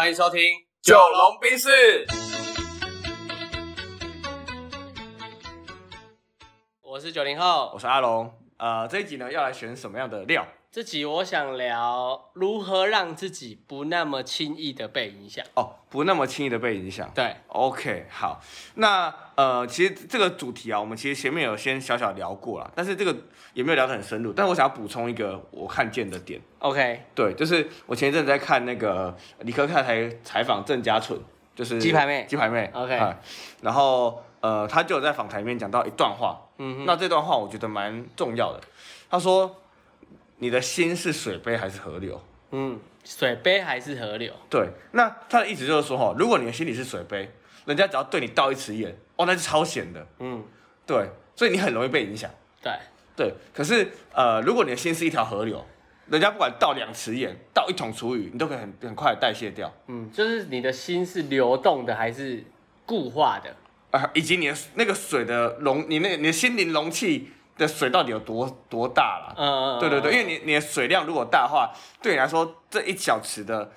欢迎收听《九龙冰室，我是九零后我。是阿龙。呃，这一集呢要来选什么样的料？这集我想聊如何让自己不那么轻易的被影响。哦，不那么轻易的被影响。对，OK，好，那呃，其实这个主题啊，我们其实前面有先小小聊过了，但是这个也没有聊得很深入。但我想要补充一个我看见的点，OK，对，就是我前一阵子在看那个理科太太采访郑家纯，就是鸡排妹鸡排妹 OK 哎然后呃，他就有在访谈里面讲到一段话，嗯哼，那这段话我觉得蛮重要的。他说：“你的心是水杯还是河流？”嗯，水杯还是河流？对，那他的意思就是说，哈，如果你的心里是水杯，人家只要对你倒一匙盐，哦，那是超咸的，嗯，对，所以你很容易被影响，对，对。可是，呃，如果你的心是一条河流，人家不管倒两匙盐，倒一桶厨余，你都可以很很快的代谢掉，嗯，就是你的心是流动的还是固化的？啊、以及你的那个水的容，你那你的心灵容器的水到底有多多大啦？嗯，对对对，因为你你的水量如果大的话，对你来说这一小池的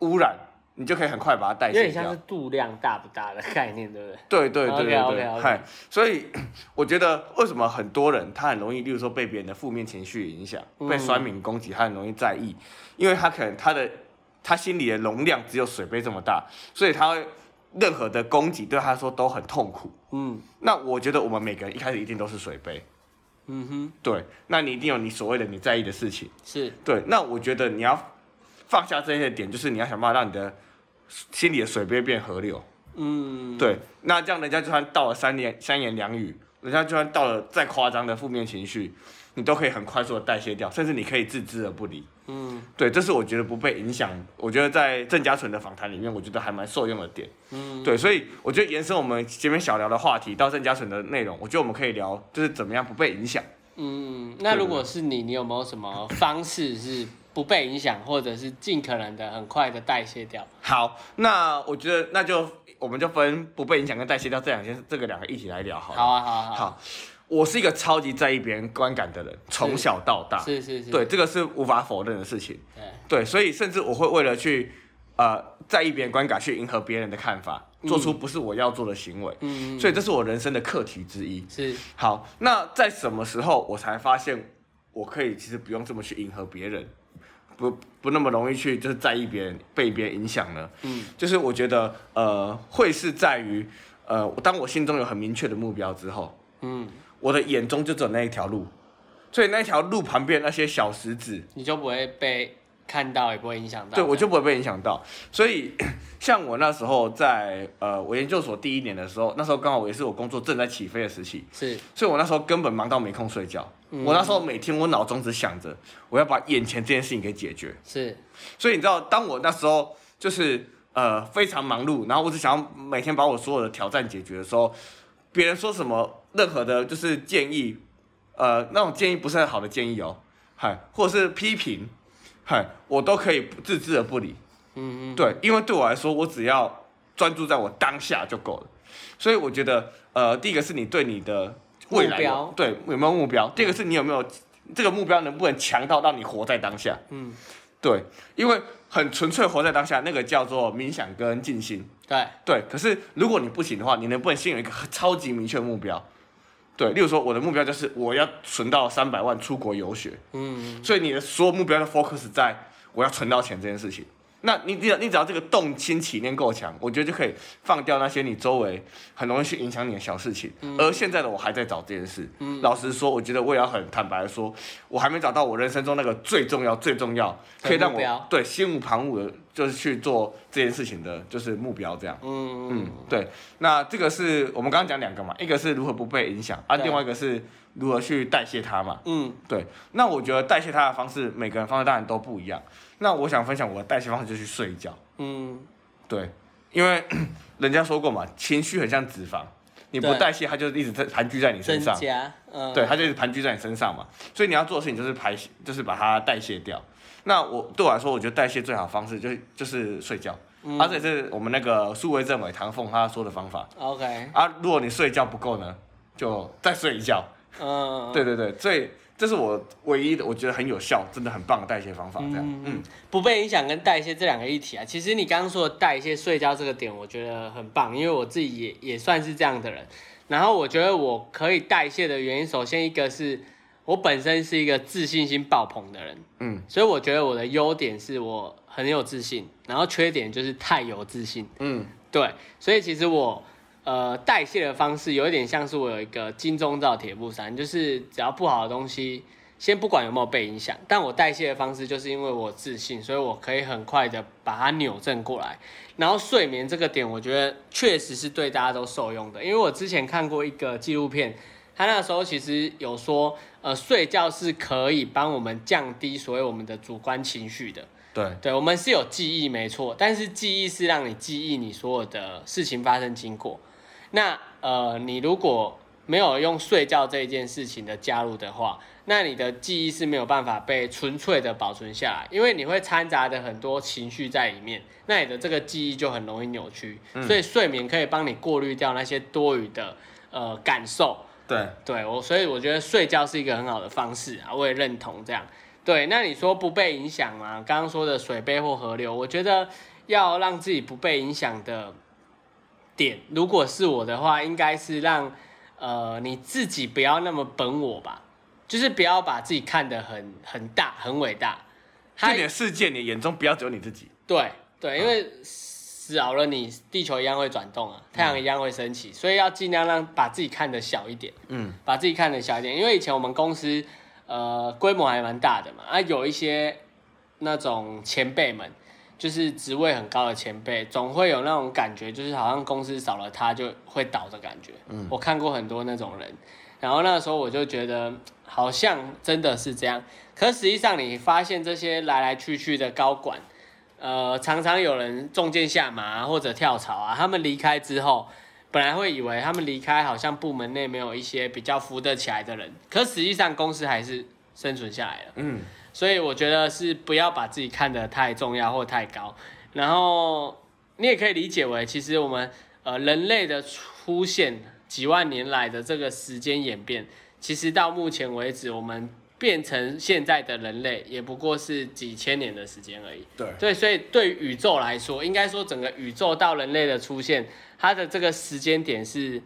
污染，你就可以很快把它代谢掉有点像是。度量大不大的概念，对不对？对对对对对所以 我觉得为什么很多人他很容易，例如说被别人的负面情绪影响，被酸民攻击，他很容易在意，因为他可能他的他心里的容量只有水杯这么大，所以他会任何的攻击对他来说都很痛苦。嗯那我觉得我们每个人一开始一定都是水杯，嗯哼，对，那你一定有你所谓的你在意的事情。是，对，那我觉得你要放下这些点，就是你要想办法让你的心里的水杯变河流。嗯，对，那这样人家就算到了三言三言两语，人家就算到了再夸张的负面情绪，你都可以很快速的代谢掉，甚至你可以置之而不理。嗯对，这是我觉得不被影响。我觉得在郑家纯的访谈里面，我觉得还蛮受用的点。嗯，对，所以我觉得延伸我们前面小聊的话题到郑家纯的内容，我觉得我们可以聊就是怎么样不被影响。嗯，那如果是你，你有没有什么方式是不被影响，或者是尽可能的很快的代谢掉？好，那我觉得那就我们就分不被影响跟代谢掉这两件这个两个一起来聊好了。好啊，好啊，好啊，好，我是一个超级在意别人观感的人，从小到大。是是是，对，这个是无法否认的事情。对，对，所以甚至我会为了去呃在意别人观感，去迎合别人的看法，做出不是我要做的行为。嗯，所以这是我人生的课题之一。是，好，那在什么时候我才发现我可以其实不用这么去迎合别人，不不那么容易去就是在意别人被别人影响呢？嗯，就是我觉得呃会是在于呃当我心中有很明确的目标之后，嗯，我的眼中就只有那一条路，所以那条路旁边那些小石子，你就不会被看到，也不会影响到。对我就不会被影响到。所以 像我那时候在呃我研究所第一年的时候，那时候刚好也是我工作正在起飞的时期，是，所以我那时候根本忙到没空睡觉。我那时候每天我脑中只想着我要把眼前这件事情给解决。是，所以你知道，当我那时候就是呃非常忙碌，然后我只想要每天把我所有的挑战解决的时候，别人说什么任何的就是建议，呃那种建议不是很好的建议哦，嗨，或者是批评，嗨，我都可以置之而不理。嗯嗯，对，因为对我来说，我只要专注在我当下就够了。所以我觉得，呃，第一个是你对你的未来对有没有目标？第二个是你有没有这个目标能不能强到让你活在当下？嗯，对，因为很纯粹活在当下，那个叫做冥想跟静心。对，对，可是如果你不行的话，你能不能先有一个超级明确的目标？对，例如说我的目标就是我要存到三百万出国游学，嗯，所以你的所有目标都 focus 在我要存到钱这件事情。那你只要你只要这个动心起念够强，我觉得就可以放掉那些你周围很容易去影响你的小事情。而现在的我还在找这件事。嗯老实说，我觉得我也要很坦白的说，我还没找到我人生中那个最重要、最重要，可以让我对心无旁骛的，就是去做这件事情的，就是目标这样。嗯嗯，对。那这个是我们刚刚讲两个嘛，一个是如何不被影响，啊，另外一个是如何去代谢它嘛。嗯，对，那我觉得代谢它的方式，每个人方式当然都不一样。那我想分享我的代谢方式，就是去睡觉。嗯，对，因为 人家说过嘛，情绪很像脂肪，你不代谢，它就一直在盘踞在你身上。嗯，对，它就一直盘踞在你身上嘛。所以你要做的事情就是排，就是把它代谢掉。那我对我来说，我觉得代谢最好的方式就是就是睡觉。嗯而且是我们那个数位政委唐凤他说的方法，OK，啊。如果你睡觉不够呢，就再睡一觉。嗯，对对对，所以这是我唯一的我觉得很有效、真的很棒的代谢方法。这样，嗯嗯，不被影响跟代谢这两个一体啊，其实你刚刚说的代谢睡觉这个点，我觉得很棒，因为我自己也也算是这样的人。然后我觉得我可以代谢的原因，首先一个是我本身是一个自信心爆棚的人，嗯所以我觉得我的优点是我很有自信，然后缺点就是太有自信。嗯对，所以其实我呃代谢的方式有一点像是我有一个金钟罩铁布衫，就是只要不好的东西，先不管有没有被影响，但我代谢的方式就是因为我自信，所以我可以很快的把它扭正过来。然后睡眠这个点，我觉得确实是对大家都受用的，因为我之前看过一个纪录片，他那时候其实有说，呃，睡觉是可以帮我们降低所谓我们的主观情绪的。对，对，我们是有记忆没错，但是记忆是让你记忆你所有的事情发生经过。那呃，你如果没有用睡觉这一件事情的加入的话，那你的记忆是没有办法被纯粹的保存下来，因为你会掺杂的很多情绪在里面，那你的这个记忆就很容易扭曲。所以睡眠可以帮你过滤掉那些多余的呃感受。对，对我，所以我觉得睡觉是一个很好的方式啊，我也认同这样。对，那你说不被影响吗？刚刚说的水杯或河流，我觉得要让自己不被影响的点，如果是我的话，应该是让呃你自己不要那么本我吧，就是不要把自己看得很很大、很伟大。就你的世界，你眼中不要只有你自己。对对，因为少了你，地球一样会转动啊，太阳一样会升起，所以要尽量让把自己看得小一点。嗯，把自己看得小一点，因为以前我们公司呃规模还蛮大的嘛，啊有一些那种前辈们，就是职位很高的前辈，总会有那种感觉，就是好像公司少了他就会倒的感觉。嗯，我看过很多那种人，然后那时候我就觉得好像真的是这样，可实际上你发现这些来来去去的高管。呃，常常有人中箭下马啊或者跳槽啊，他们离开之后，本来会以为他们离开好像部门内没有一些比较扶得起来的人，可实际上公司还是生存下来了。嗯，所以我觉得是不要把自己看得太重要或太高，然后你也可以理解为，其实我们呃人类的出现几万年来的这个时间演变，其实到目前为止，我们变成现在的人类，也不过是几千年的时间而已。对，对，所以对宇宙来说，应该说整个宇宙到人类的出现，它的这个时间点是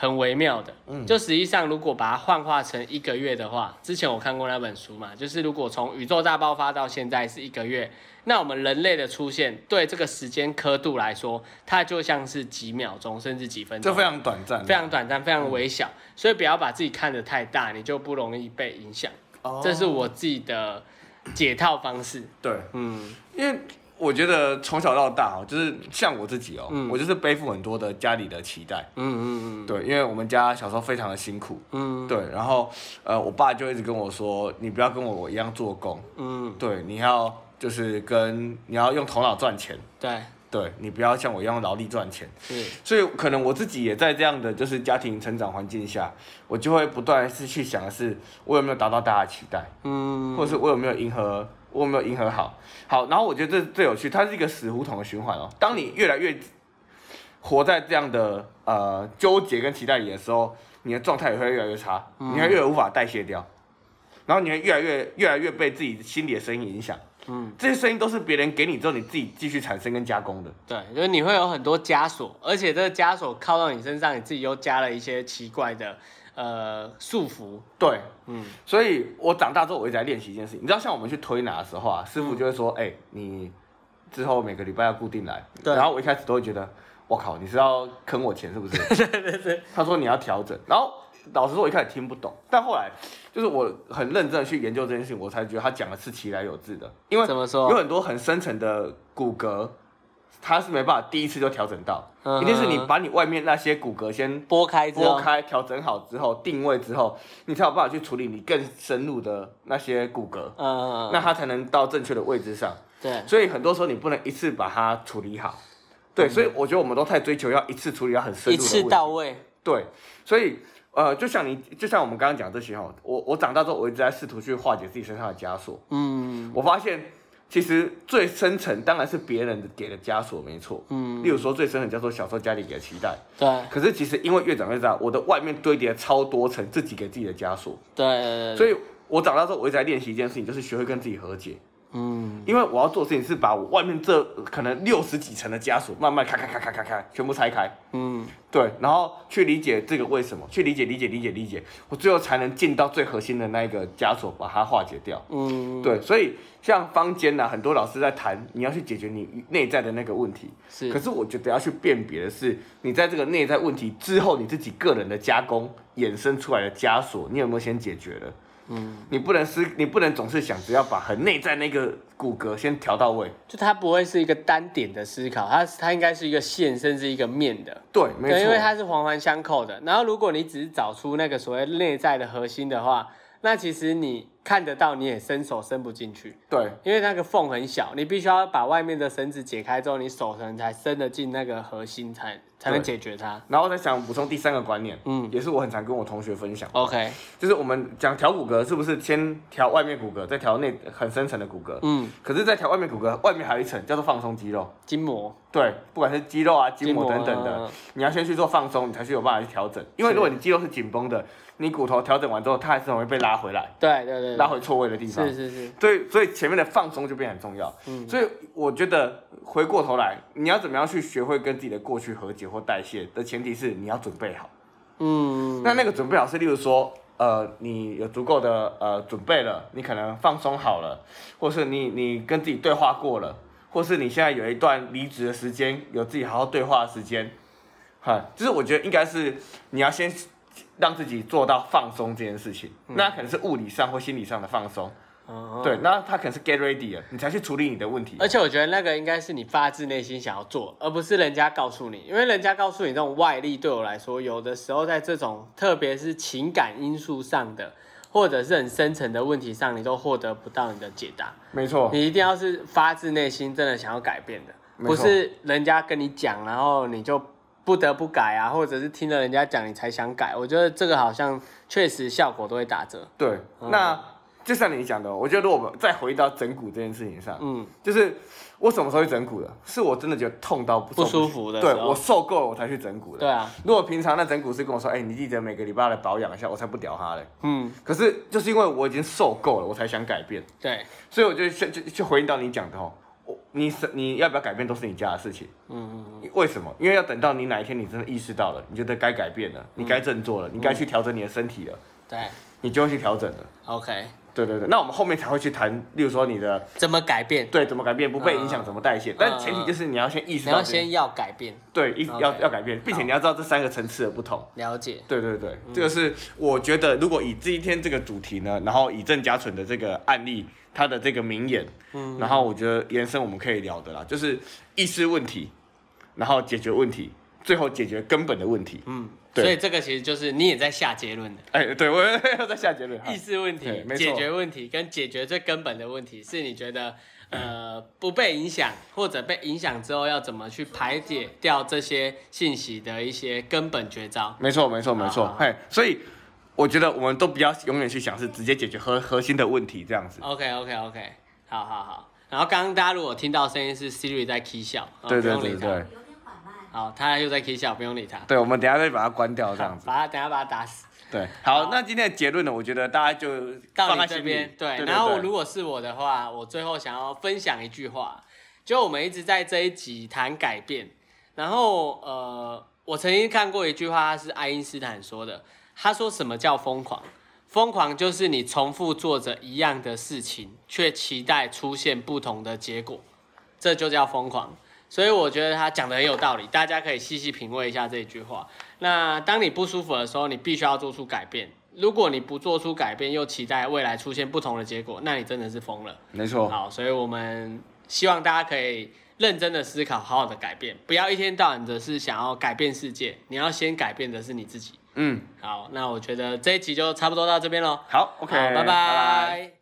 很微妙的。嗯，就实际上如果把它幻化成一个月的话，之前我看过那本书嘛，就是如果从宇宙大爆发到现在是一个月，那我们人类的出现对这个时间刻度来说，它就像是几秒钟甚至几分钟，就非常短暂，非常短暂，非常微小，所以不要把自己看得太大，你就不容易被影响。哦这是我自己的解套方式。对，嗯因为我觉得从小到大哦，就是像我自己哦，嗯。我就是背负很多的家里的期待。嗯嗯嗯。对，因为我们家小时候非常的辛苦，嗯。对，然后呃，我爸就一直跟我说，你不要跟我一样做工，嗯，对，你要就是跟你要用头脑赚钱，对，对你不要像我一样用劳力赚钱。是，所以可能我自己也在这样的就是家庭成长环境下，我就会不断是去想的是，我有没有达到大家的期待，嗯，或者是我有没有迎合，我有没有迎合好。好，然后我觉得这最有趣，它是一个死胡同的循环哦。当你越来越活在这样的呃纠结跟期待里的时候，你的状态也会越来越差，你会越来越无法代谢掉，然后你会越来越越来越被自己心里的声音影响。嗯，这些声音都是别人给你之后，你自己继续产生跟加工的。对，就是你会有很多枷锁，而且这个枷锁靠到你身上，你自己又加了一些奇怪的呃束缚。对，嗯所以我长大之后，我一直在练习一件事情。你知道，像我们去推拿的时候啊，师傅就会说：“哎、你之后每个礼拜要固定来。”对然后我一开始都会觉得：“我靠，你是要坑我钱是不是？” 对对对。他说你要调整，然后老实说，我一开始听不懂，但后来就是我很认真的去研究这件事情，我才觉得他讲的是其来有致的。因为怎么说有很多很深层的骨骼，它是没办法第一次就调整到，嗯一定是你把你外面那些骨骼先拨开之后，拨开、调整好之后，定位之后，你才有办法去处理你更深入的那些骨骼，嗯，那它才能到正确的位置上。对，所以很多时候你不能一次把它处理好。对，所以我觉得我们都太追求要一次处理到很深一次入的问题。到位。对，所以呃，就像你，就像我们刚刚讲这些哈，我我长大之后，我一直在试图去化解自己身上的枷锁。嗯我发现其实最深层当然是别人的给的枷锁，没错。嗯，例如说最深层叫做小时候家里给的期待。对可是其实因为越长越大，我的外面堆叠超多层自己给自己的枷锁，对，所以我长大之后，我一直在练习一件事情，就是学会跟自己和解。嗯，因为我要做的事情是把我外面这可能六十几层的枷锁慢慢开开开开开开，全部拆开。嗯，对，然后去理解这个为什么，去理解理解理解理解，我最后才能进到最核心的那一个枷锁，把它化解掉。嗯，对，所以像坊间呢、很多老师在谈，你要去解决你内在的那个问题。是可，是我觉得要去辨别的是，你在这个内在问题之后，你自己个人的加工衍生出来的枷锁，你有没有先解决了？嗯，你不能思，你不能总是想只要把很内在那个骨骼先调到位。就它不会是一个单点的思考，它它应该是一个线，甚至一个面的。对，没错，因为。它是环环相扣的。然后，如果你只是找出那个所谓内在的核心的话，那其实你看得到，你也伸手伸不进去，对，因为那个缝很小，你必须要把外面的绳子解开之后，你手才才伸得进那个核心才，才能解决它。然后我再想补充第三个观念，嗯。也是我很常跟我同学分享，，OK，就是我们讲调骨骼，是不是先调外面骨骼，再调内很深层的骨骼？嗯，可是，在调外面骨骼，外面还有一层叫做放松肌肉。筋膜、对，不管是肌肉啊、筋膜等等的，嗯你要先去做放松，你才去有办法去调整。因为如果你肌肉是紧绷的，你骨头调整完之后，它还是很容易被拉回来，对对对，拉回错位的地方。是是是，所以，所以前面的放松就变很重要。嗯所以我觉得回过头来，你要怎么样去学会跟自己的过去和解或代谢的前提是你要准备好。嗯，那那个准备好是，例如说，呃，你有足够的呃准备了，你可能放松好了，或是你你跟自己对话过了，或是你现在有一段离职的时间，有自己好好对话的时间，哈，就是我觉得应该是你要先让自己做到放松这件事情，那可能是物理上或心理上的放松，嗯对，那他可能是 get ready 了，你才去处理你的问题。而且我觉得那个应该是你发自内心想要做，而不是人家告诉你。因为人家告诉你这种外力，对我来说，有的时候在这种特别是情感因素上的，或者是很深层的问题上，你都获得不到你的解答。没错，你一定要是发自内心真的想要改变的，不是人家跟你讲，然后你就不得不改啊，或者是听了人家讲你才想改。我觉得这个好像确实效果都会打折。对，嗯那就像你讲的，我觉得如果我们再回到整骨这件事情上，嗯，就是我什么时候去整骨的？是我真的觉得痛到不不舒服的对我受够了我才去整骨的。对啊，如果平常那整骨师跟我说，哎、你记得每个礼拜来保养一下，我才不屌他嘞。嗯，可是就是因为我已经受够了，我才想改变，对，所以我就就就就回应到你讲的哦，我你是你要不要改变都是你家的事情。嗯为什么？因为要等到你哪一天你真的意识到了，你觉得该改变了，你该振作了，你该去调整你的身体了，对你就会去调整了。，OK，对对对，那我们后面才会去谈，例如说你的怎么改变？对怎么改变，不被影响，嗯怎么代谢。但前提就是你要先意识你到你，要先要改变，对一要要改变，并且你要知道这三个层次的不同。了解。对对对，这个是我觉得，如果以今天这个主题呢，然后以郑家纯的这个案例，他的这个名言，嗯，然后我觉得延伸我们可以聊的啦，就是意识问题，然后解决问题，最后解决根本的问题。嗯，对所以这个其实就是你也在下结论的。哎，对我要在下结论。意识问题解决问题跟解决最根本的问题，是你觉得呃 不被影响，或者被影响之后要怎么去排解掉这些信息的一些根本绝招。没错，没错，没错。嘿，所以我觉得我们都不要永远去想是直接解决核核心的问题这样子。OK OK OK，好好好。然后刚刚大家如果听到声音是 Siri 在 k 笑，哦对。对对。好，他又在 k 笑，不用理他。对，我们等下再把它关掉这样子。把他等下把他打死。对，好好，那今天的结论呢，我觉得大家就到你这边，对。对然后对如果是我的话，我最后想要分享一句话，就我们一直在这一集谈改变，然后呃，我曾经看过一句话，是爱因斯坦说的，他说什么叫疯狂？疯狂就是你重复做着一样的事情，却期待出现不同的结果，这就叫疯狂。所以我觉得他讲的很有道理，大家可以细细品味一下这句话。那当你不舒服的时候，你必须要做出改变。如果你不做出改变，又期待未来出现不同的结果，那你真的是疯了。没错，好，所以我们希望大家可以认真的思考，好好的改变，不要一天到晚的是想要改变世界，你要先改变的是你自己。嗯，好，那我觉得这一集就差不多到这边喽。好，OK，好，拜拜拜